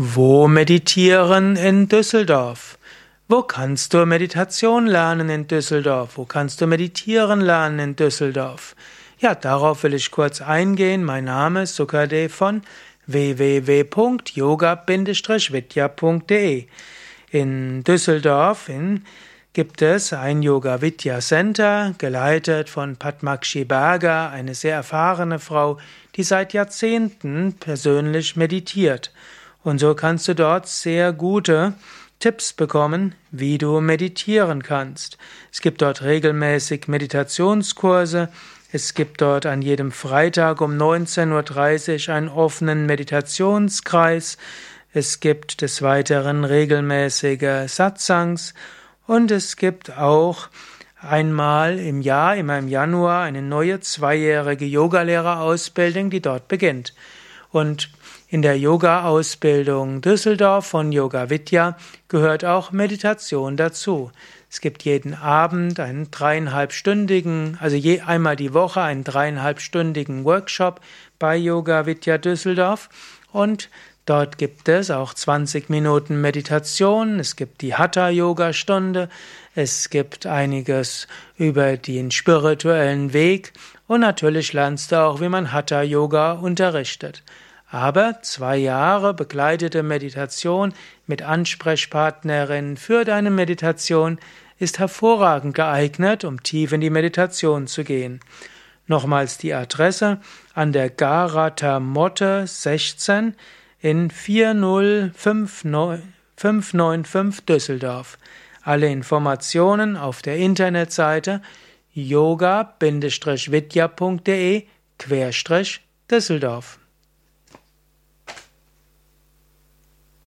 Wo meditieren in Düsseldorf? Wo kannst du Meditation lernen in Düsseldorf? Wo kannst du meditieren lernen in Düsseldorf? Ja, darauf will ich kurz eingehen. Mein Name ist Sukade von www.yoga-vidya.de. In Düsseldorf in, gibt es ein Yoga Vidya Center, geleitet von Padmakshi Berger, eine sehr erfahrene Frau, die seit Jahrzehnten persönlich meditiert. Und so kannst du dort sehr gute Tipps bekommen, wie du meditieren kannst. Es gibt dort regelmäßig Meditationskurse. Es gibt dort an jedem Freitag um 19.30 Uhr einen offenen Meditationskreis. Es gibt des Weiteren regelmäßige Satsangs und es gibt auch einmal im Jahr, immer im Januar, eine neue zweijährige Yogalehrerausbildung, die dort beginnt. Und in der Yoga-Ausbildung Düsseldorf von Yoga Vidya gehört auch Meditation dazu. Es gibt jeden Abend einen dreieinhalbstündigen, also je einmal die Woche einen dreieinhalbstündigen Workshop bei Yoga Vidya Düsseldorf und dort gibt es auch 20 Minuten Meditation, es gibt die Hatha Yoga Stunde, es gibt einiges über den spirituellen Weg und natürlich lernst du auch, wie man Hatha Yoga unterrichtet. Aber zwei Jahre begleitete Meditation mit Ansprechpartnerin für deine Meditation ist hervorragend geeignet, um tief in die Meditation zu gehen. Nochmals die Adresse an der Garata Motte 16 in 40595 Düsseldorf. Alle Informationen auf der Internetseite yoga-vidya.de Düsseldorf